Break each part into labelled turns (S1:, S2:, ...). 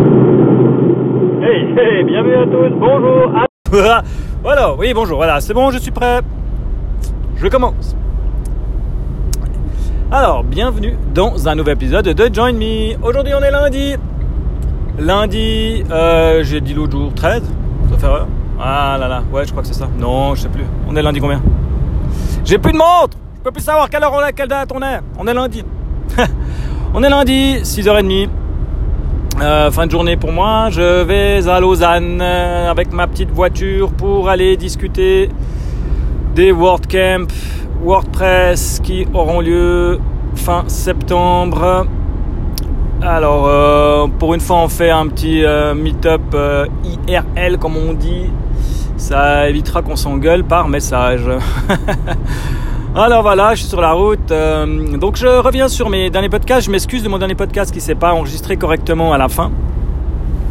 S1: Hey, hey, bienvenue à tous, bonjour. à-
S2: voilà, oui, bonjour, voilà, c'est bon, je suis prêt. Je commence. Alors, bienvenue dans un nouvel épisode de Join Me. Aujourd'hui, on est lundi. Lundi, euh, j'ai dit l'autre jour 13, ça fait erreur. Ah là là, ouais, je crois que c'est ça. Non, je sais plus. On est lundi combien? J'ai plus de montre Je peux plus savoir quelle heure on est, quelle date on est. On est lundi. on est lundi, 6h30. Euh, fin de journée pour moi, je vais à Lausanne euh, avec ma petite voiture pour aller discuter des WordCamp, WordPress qui auront lieu fin septembre. Alors, euh, pour une fois, on fait un petit euh, meet-up IRL, comme on dit. Ça évitera qu'on s'engueule par message. Alors voilà, je suis sur la route. euh, donc je reviens sur mes derniers podcasts. Je m'excuse de mon dernier podcast qui s'est pas enregistré correctement à la fin.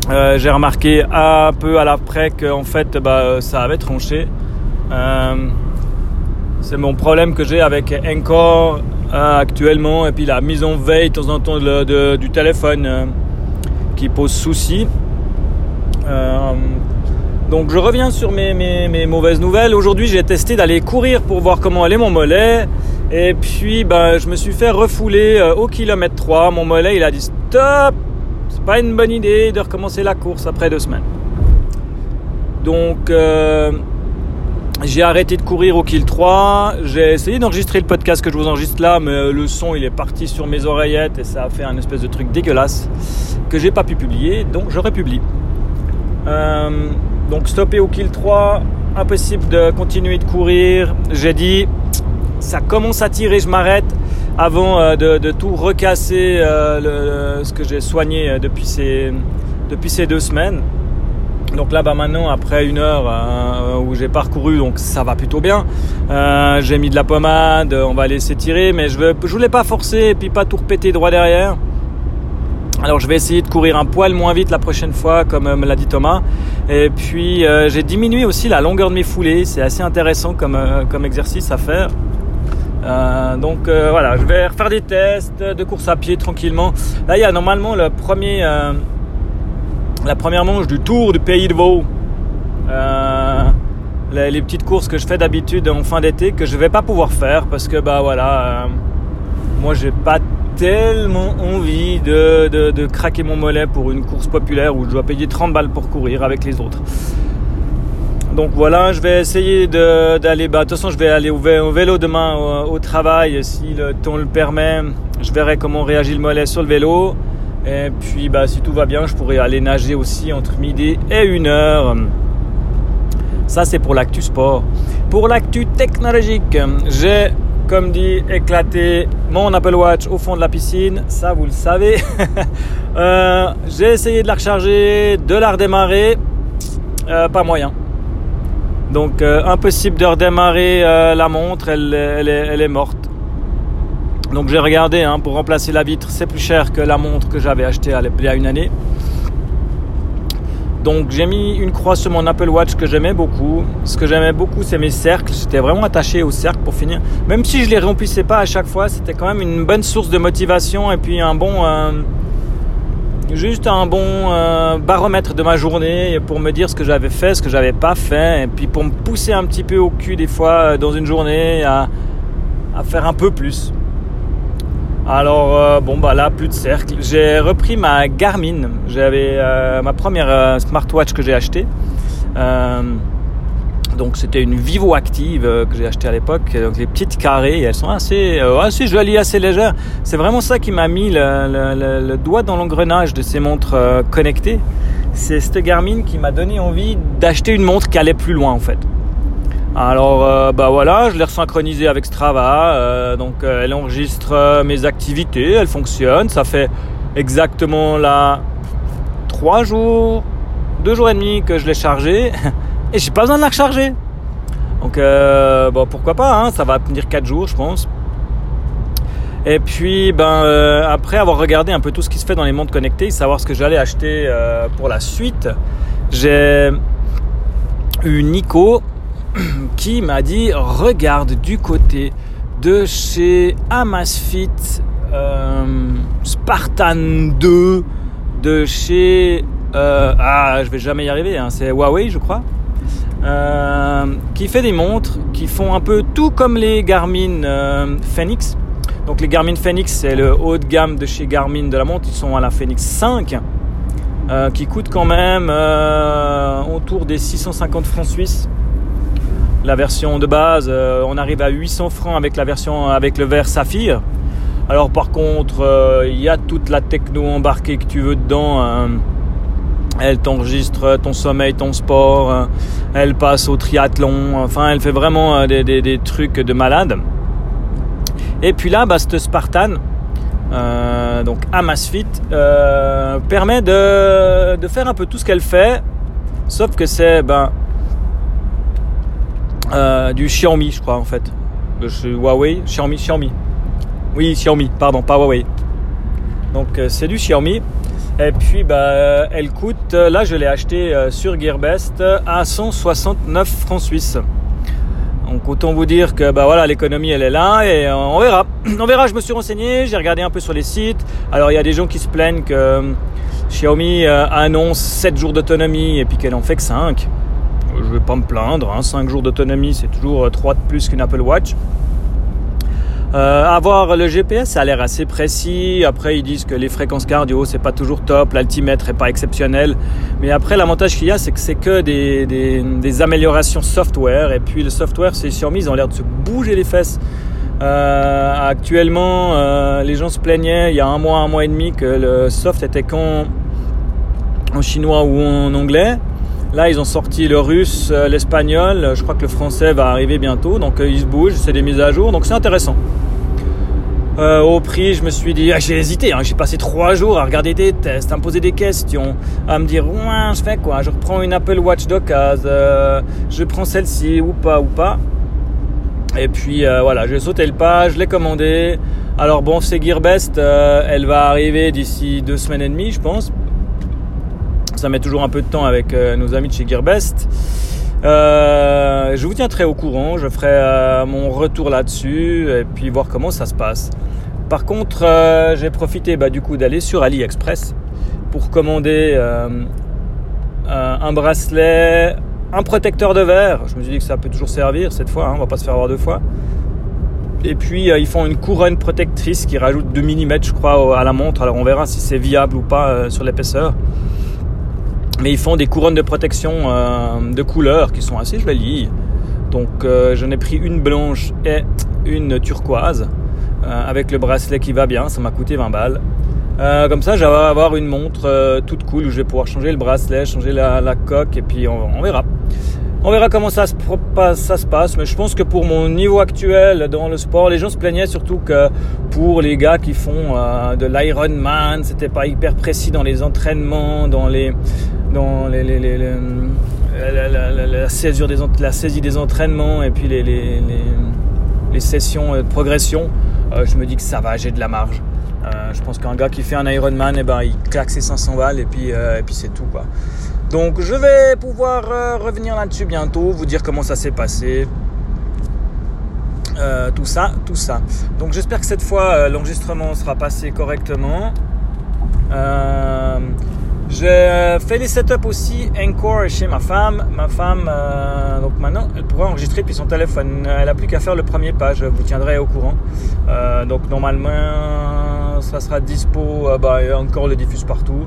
S2: Euh, J'ai remarqué un peu à l'après qu'en fait, bah, ça avait tranché. Euh, c'est mon problème que j'ai avec Encore actuellement et puis la mise en veille de temps en temps du téléphone qui pose souci. Donc je reviens sur mes, mes- mes mauvaises nouvelles. Aujourd'hui j'ai testé d'aller courir pour voir comment allait mon mollet. Et puis ben, je me suis fait refouler euh, au kilomètre 3. Mon mollet il a dit stop, c'est pas une bonne idée de recommencer la course après deux semaines. Donc euh, j'ai arrêté de courir au kill 3. J'ai essayé d'enregistrer le podcast que je vous enregistre là, mais euh, le son il est parti sur mes oreillettes et ça a fait un espèce de truc dégueulasse que j'ai pas pu publier. Donc je republie. Euh, donc stoppé au kill 3, impossible de continuer de courir. J'ai dit, ça commence à tirer, je m'arrête avant euh, de, tout recasser euh, ce que j'ai soigné euh, depuis ces, deux semaines. Donc là, bah maintenant, après une heure où j'ai parcouru, donc ça va plutôt bien. J'ai mis de la pommade, on va laisser tirer, mais je, je voulais pas forcer et puis pas tout repéter droit derrière. Alors je vais essayer de courir un poil moins vite la prochaine fois, comme euh, me l'a dit Thomas. Et puis euh, j'ai diminué aussi la longueur de mes foulées. C'est assez intéressant comme, euh, comme exercice à faire. Donc voilà, je vais refaire des tests de course à pied tranquillement. Là, il y a normalement le premier, la première manche du Tour du Pays de Vaud. Les, les petites courses que je fais d'habitude en fin d'été que je vais pas pouvoir faire parce que bah voilà, moi j'ai pas tellement envie de, de, craquer mon mollet pour une course populaire où je dois payer 30 balles pour courir avec les autres. Donc voilà, je vais essayer d'aller. Bah, de toute façon, je vais aller au vé- au vélo demain au, au travail si le temps le permet. Je verrai comment réagit le mollet sur le vélo. Et puis, bah, si tout va bien, je pourrai aller nager aussi entre midi et une heure. Ça, c'est pour l'actu sport. Pour l'actu technologique, j'ai, comme dit, éclaté mon Apple Watch au fond de la piscine. Ça, vous le savez. Euh, j'ai essayé de la recharger, de la redémarrer. Euh, pas moyen. Donc, euh, impossible de redémarrer la montre. Elle, est, morte. Donc, j'ai regardé hein, pour remplacer la vitre. C'est plus cher que la montre que j'avais achetée il y a une année. Donc j'ai mis une croix sur mon Apple Watch que j'aimais beaucoup. Ce que j'aimais beaucoup, c'est mes cercles. J'étais vraiment attaché aux cercles pour finir. Même si je les remplissais pas à chaque fois, c'était quand même une bonne source de motivation et puis un bon, euh, juste un bon euh, baromètre de ma journée pour me dire ce que j'avais fait, ce que j'avais pas fait, et puis pour me pousser un petit peu au cul des fois euh, dans une journée à faire un peu plus. Alors euh, bon bah là plus de cercle. J'ai repris ma Garmin. J'avais euh, ma première euh, smartwatch que j'ai achetée. Donc c'était une Vivo Active que j'ai achetée à l'époque. Donc les petites carrées, elles sont assez assez jolies, assez légères. C'est vraiment ça qui m'a mis le, le- doigt dans l'engrenage de ces montres connectées. C'est cette Garmin qui m'a donné envie d'acheter une montre qui allait plus loin en fait. Alors euh, bah voilà, je l'ai resynchronisé avec Strava, euh, donc euh, elle enregistre mes activités, elle fonctionne, ça fait exactement là trois jours, deux jours et demi que je l'ai chargée et j'ai pas besoin de la recharger. Donc pourquoi pas, hein, ça va tenir quatre jours je pense. Et puis ben après avoir regardé un peu tout ce qui se fait dans les montres connectées, savoir ce que j'allais acheter pour la suite, j'ai eu Nico qui m'a dit regarde du côté de chez Amazfit euh, Spartan 2 de chez... euh, ah, je vais jamais y arriver, hein, c'est Huawei, je crois. Euh, qui fait des montres qui font un peu tout comme les Garmin Phoenix. Donc les Garmin Phoenix, c'est le haut de gamme de chez Garmin de la montre. Ils sont à la Phoenix 5, euh, qui coûte quand même autour des 650 francs suisses. La version de base, euh, on arrive à 800 francs avec la version avec le verre saphir. Alors par contre, euh, il y a toute la techno embarquée que tu veux dedans. hein. Elle t'enregistre ton sommeil, ton sport. euh, Elle passe au triathlon. Enfin, elle fait vraiment euh, des, trucs de malade. Et puis là, bah, Spartan, euh, donc Amazfit, euh, permet de, de faire un peu tout ce qu'elle fait. Sauf que c'est ben, euh, du Xiaomi, je crois, en fait. De chez Huawei, Xiaomi, Xiaomi. Oui, Xiaomi, pardon, pas Huawei. Donc euh, c'est du Xiaomi. Et puis bah, euh, elle coûte, là je l'ai acheté sur Gearbest à 169 francs suisses. Donc autant vous dire que bah voilà l'économie elle est là et on verra. On verra, je me suis renseigné, j'ai regardé un peu sur les sites. Alors il y a des gens qui se plaignent que Xiaomi annonce 7 jours d'autonomie et puis qu'elle en fait que 5. Je vais pas me plaindre, hein, 5 jours d'autonomie c'est toujours euh, 3 de plus qu'une Apple Watch. Euh, avoir le GPS, ça a l'air assez précis. Après, ils disent que les fréquences cardio, c'est pas toujours top. L'altimètre est pas exceptionnel. Mais après, l'avantage qu'il y a, c'est que c'est que des, améliorations software. Et puis, le software, c'est Xiaomi, ils ont l'air de se bouger les fesses. Euh, actuellement, euh, les gens se plaignaient il y a un mois, un mois et demi que le soft était qu'en en chinois ou en anglais. Là, ils ont sorti le russe, euh, l'espagnol. Je crois que le français va arriver bientôt. Donc, euh, ils se bougent. C'est des mises à jour. Donc, c'est intéressant. Euh, au prix, je me suis dit, ah, j'ai hésité. hein. J'ai passé trois jours à regarder des tests, à me poser des questions, à me dire, ouais, je fais quoi? Je reprends une Apple Watch d'occasion, je prends celle-ci ou pas ou pas. Et puis voilà, j'ai sauté le pas, je l'ai commandé. Alors bon, c'est Gearbest, elle va arriver d'ici deux semaines et demie, je pense. Ça met toujours un peu de temps avec euh, nos amis de chez Gearbest. Euh, je vous tiendrai au courant, je ferai euh, mon retour là-dessus et puis voir comment ça se passe. Par contre, j'ai profité bah, du coup d'aller sur AliExpress pour commander un bracelet, un protecteur de verre. Je me suis dit que ça peut toujours servir cette fois, hein, on va pas se faire avoir deux fois. Et puis ils font une couronne protectrice qui rajoute 2 mm je crois à la montre. Alors on verra si c'est viable ou pas sur l'épaisseur. Mais ils font des couronnes de protection euh, de couleurs qui sont assez jolies. Donc euh, j'en ai pris une blanche et une turquoise euh, avec le bracelet qui va bien. Ça m'a coûté 20 balles. Comme ça, j'avais avoir une montre toute cool où je vais pouvoir changer le bracelet, changer la, coque et puis on verra. On verra comment ça se, passe, mais je pense que pour mon niveau actuel dans le sport, les gens se plaignaient surtout que pour les gars qui font euh, de l'Ironman, c'était pas hyper précis dans les entraînements, dans les, dans les- la, césure des, la saisie des entraînements et puis les, sessions de progression. Euh, je me dis que ça va, j'ai de la marge. Euh, je pense qu'un gars qui fait un Ironman, eh ben, il claque ses 500 balles et puis, euh, et puis c'est tout. Quoi. Donc je vais pouvoir euh, revenir là-dessus bientôt, vous dire comment ça s'est passé. Tout ça, tout ça. Donc j'espère que cette fois l'enregistrement sera passé correctement. J'ai fait les setups aussi Encore chez ma femme. Ma femme, donc maintenant, elle pourra enregistrer depuis son téléphone. Elle n'a plus qu'à faire le premier pas. Je vous tiendrai au courant. Donc normalement, ça sera dispo. euh, bah, encore le diffuse partout.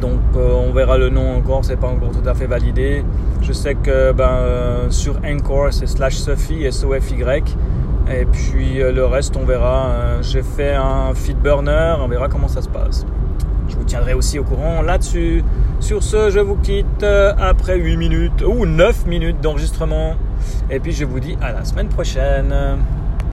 S2: Donc euh, on verra le nom encore, c'est pas encore tout à fait validé. Je sais que ben, euh, sur Encore c'est slash Sophie, S-O-F-Y. Et puis euh, le reste on verra. J'ai fait un feed burner, on verra comment ça se passe. Je vous tiendrai aussi au courant là-dessus. Sur ce, je vous quitte après 8 minutes ou 9 minutes d'enregistrement. Et puis je vous dis à la semaine prochaine.